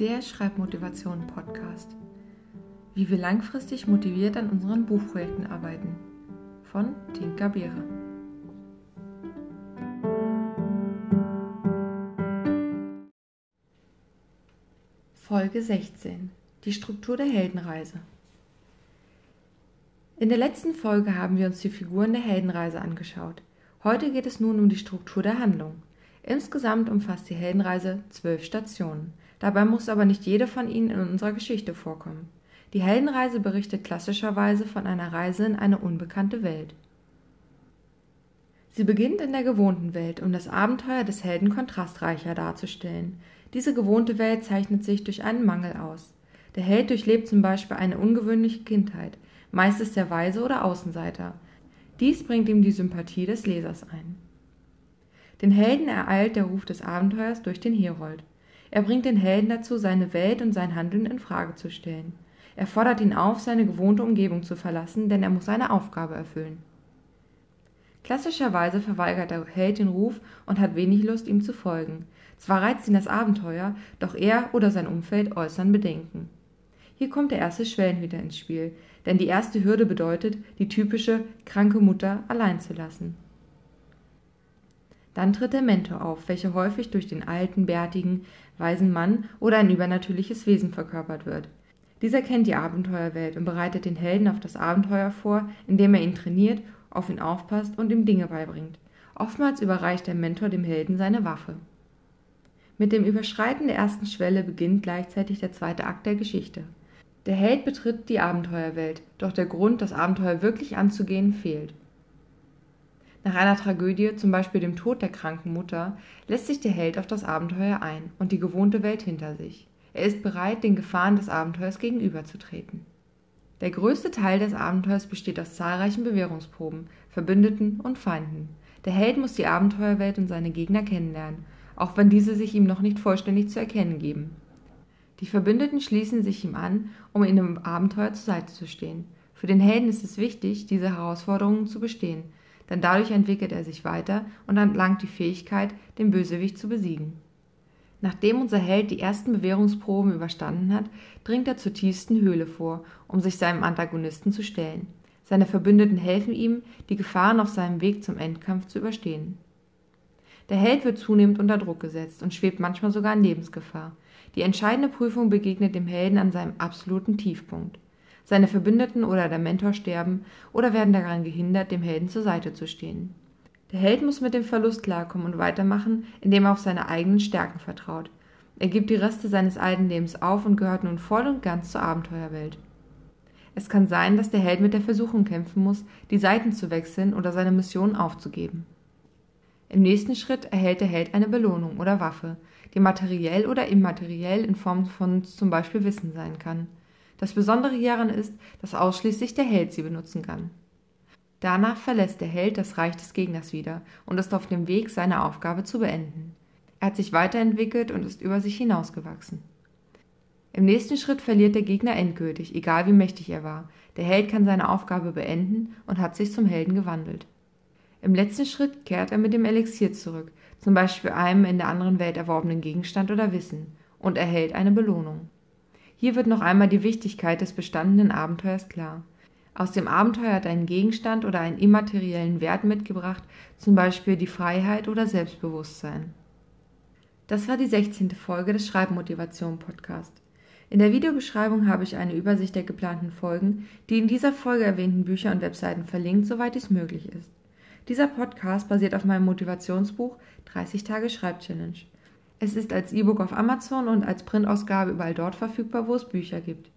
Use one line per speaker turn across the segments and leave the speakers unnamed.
der Schreibmotivation Podcast. Wie wir langfristig motiviert an unseren Buchprojekten arbeiten. Von Tinka Beere. Folge 16. Die Struktur der Heldenreise. In der letzten Folge haben wir uns die Figuren der Heldenreise angeschaut. Heute geht es nun um die Struktur der Handlung. Insgesamt umfasst die Heldenreise zwölf Stationen. Dabei muss aber nicht jede von ihnen in unserer Geschichte vorkommen. Die Heldenreise berichtet klassischerweise von einer Reise in eine unbekannte Welt. Sie beginnt in der gewohnten Welt, um das Abenteuer des Helden kontrastreicher darzustellen. Diese gewohnte Welt zeichnet sich durch einen Mangel aus. Der Held durchlebt zum Beispiel eine ungewöhnliche Kindheit, meist ist er Weise oder Außenseiter. Dies bringt ihm die Sympathie des Lesers ein. Den Helden ereilt der Ruf des Abenteuers durch den Herold. Er bringt den Helden dazu, seine Welt und sein Handeln in Frage zu stellen. Er fordert ihn auf, seine gewohnte Umgebung zu verlassen, denn er muss seine Aufgabe erfüllen. Klassischerweise verweigert der Held den Ruf und hat wenig Lust, ihm zu folgen. Zwar reizt ihn das Abenteuer, doch er oder sein Umfeld äußern Bedenken. Hier kommt der erste Schwellenhüter ins Spiel, denn die erste Hürde bedeutet, die typische kranke Mutter allein zu lassen. Dann tritt der Mentor auf, welcher häufig durch den alten, bärtigen, weisen Mann oder ein übernatürliches Wesen verkörpert wird. Dieser kennt die Abenteuerwelt und bereitet den Helden auf das Abenteuer vor, indem er ihn trainiert, auf ihn aufpasst und ihm Dinge beibringt. Oftmals überreicht der Mentor dem Helden seine Waffe. Mit dem Überschreiten der ersten Schwelle beginnt gleichzeitig der zweite Akt der Geschichte. Der Held betritt die Abenteuerwelt, doch der Grund, das Abenteuer wirklich anzugehen, fehlt. Nach einer Tragödie, zum Beispiel dem Tod der kranken Mutter, lässt sich der Held auf das Abenteuer ein und die gewohnte Welt hinter sich. Er ist bereit, den Gefahren des Abenteuers gegenüberzutreten. Der größte Teil des Abenteuers besteht aus zahlreichen Bewährungsproben, Verbündeten und Feinden. Der Held muss die Abenteuerwelt und seine Gegner kennenlernen, auch wenn diese sich ihm noch nicht vollständig zu erkennen geben. Die Verbündeten schließen sich ihm an, um ihm im Abenteuer zur Seite zu stehen. Für den Helden ist es wichtig, diese Herausforderungen zu bestehen, denn dadurch entwickelt er sich weiter und erlangt die Fähigkeit, den Bösewicht zu besiegen. Nachdem unser Held die ersten Bewährungsproben überstanden hat, dringt er zur tiefsten Höhle vor, um sich seinem Antagonisten zu stellen. Seine Verbündeten helfen ihm, die Gefahren auf seinem Weg zum Endkampf zu überstehen. Der Held wird zunehmend unter Druck gesetzt und schwebt manchmal sogar in Lebensgefahr. Die entscheidende Prüfung begegnet dem Helden an seinem absoluten Tiefpunkt. Seine Verbündeten oder der Mentor sterben oder werden daran gehindert, dem Helden zur Seite zu stehen. Der Held muss mit dem Verlust klarkommen und weitermachen, indem er auf seine eigenen Stärken vertraut. Er gibt die Reste seines alten Lebens auf und gehört nun voll und ganz zur Abenteuerwelt. Es kann sein, dass der Held mit der Versuchung kämpfen muss, die Seiten zu wechseln oder seine Mission aufzugeben. Im nächsten Schritt erhält der Held eine Belohnung oder Waffe, die materiell oder immateriell in Form von zum Beispiel Wissen sein kann. Das Besondere hieran ist, dass ausschließlich der Held sie benutzen kann. Danach verlässt der Held das Reich des Gegners wieder und ist auf dem Weg, seine Aufgabe zu beenden. Er hat sich weiterentwickelt und ist über sich hinausgewachsen. Im nächsten Schritt verliert der Gegner endgültig, egal wie mächtig er war. Der Held kann seine Aufgabe beenden und hat sich zum Helden gewandelt. Im letzten Schritt kehrt er mit dem Elixier zurück, zum Beispiel einem in der anderen Welt erworbenen Gegenstand oder Wissen, und erhält eine Belohnung. Hier wird noch einmal die Wichtigkeit des bestandenen Abenteuers klar. Aus dem Abenteuer hat ein Gegenstand oder einen immateriellen Wert mitgebracht, zum Beispiel die Freiheit oder Selbstbewusstsein. Das war die 16. Folge des Schreibmotivation Podcast. In der Videobeschreibung habe ich eine Übersicht der geplanten Folgen, die in dieser Folge erwähnten Bücher und Webseiten verlinkt, soweit dies möglich ist. Dieser Podcast basiert auf meinem Motivationsbuch 30 Tage Schreibchallenge. Es ist als E-Book auf Amazon und als Printausgabe überall dort verfügbar, wo es Bücher gibt.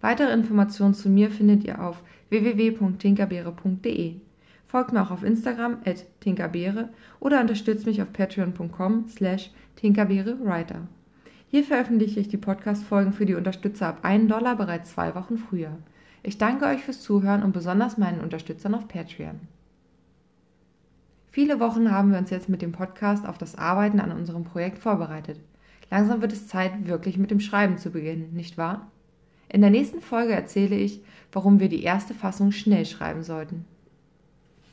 Weitere Informationen zu mir findet ihr auf www.tinkerbeere.de. Folgt mir auch auf Instagram at tinkerbeere oder unterstützt mich auf patreon.com slash tinkerbeerewriter. Hier veröffentliche ich die Podcast-Folgen für die Unterstützer ab 1 Dollar bereits zwei Wochen früher. Ich danke euch fürs Zuhören und besonders meinen Unterstützern auf Patreon. Viele Wochen haben wir uns jetzt mit dem Podcast auf das Arbeiten an unserem Projekt vorbereitet. Langsam wird es Zeit, wirklich mit dem Schreiben zu beginnen, nicht wahr? In der nächsten Folge erzähle ich, warum wir die erste Fassung schnell schreiben sollten.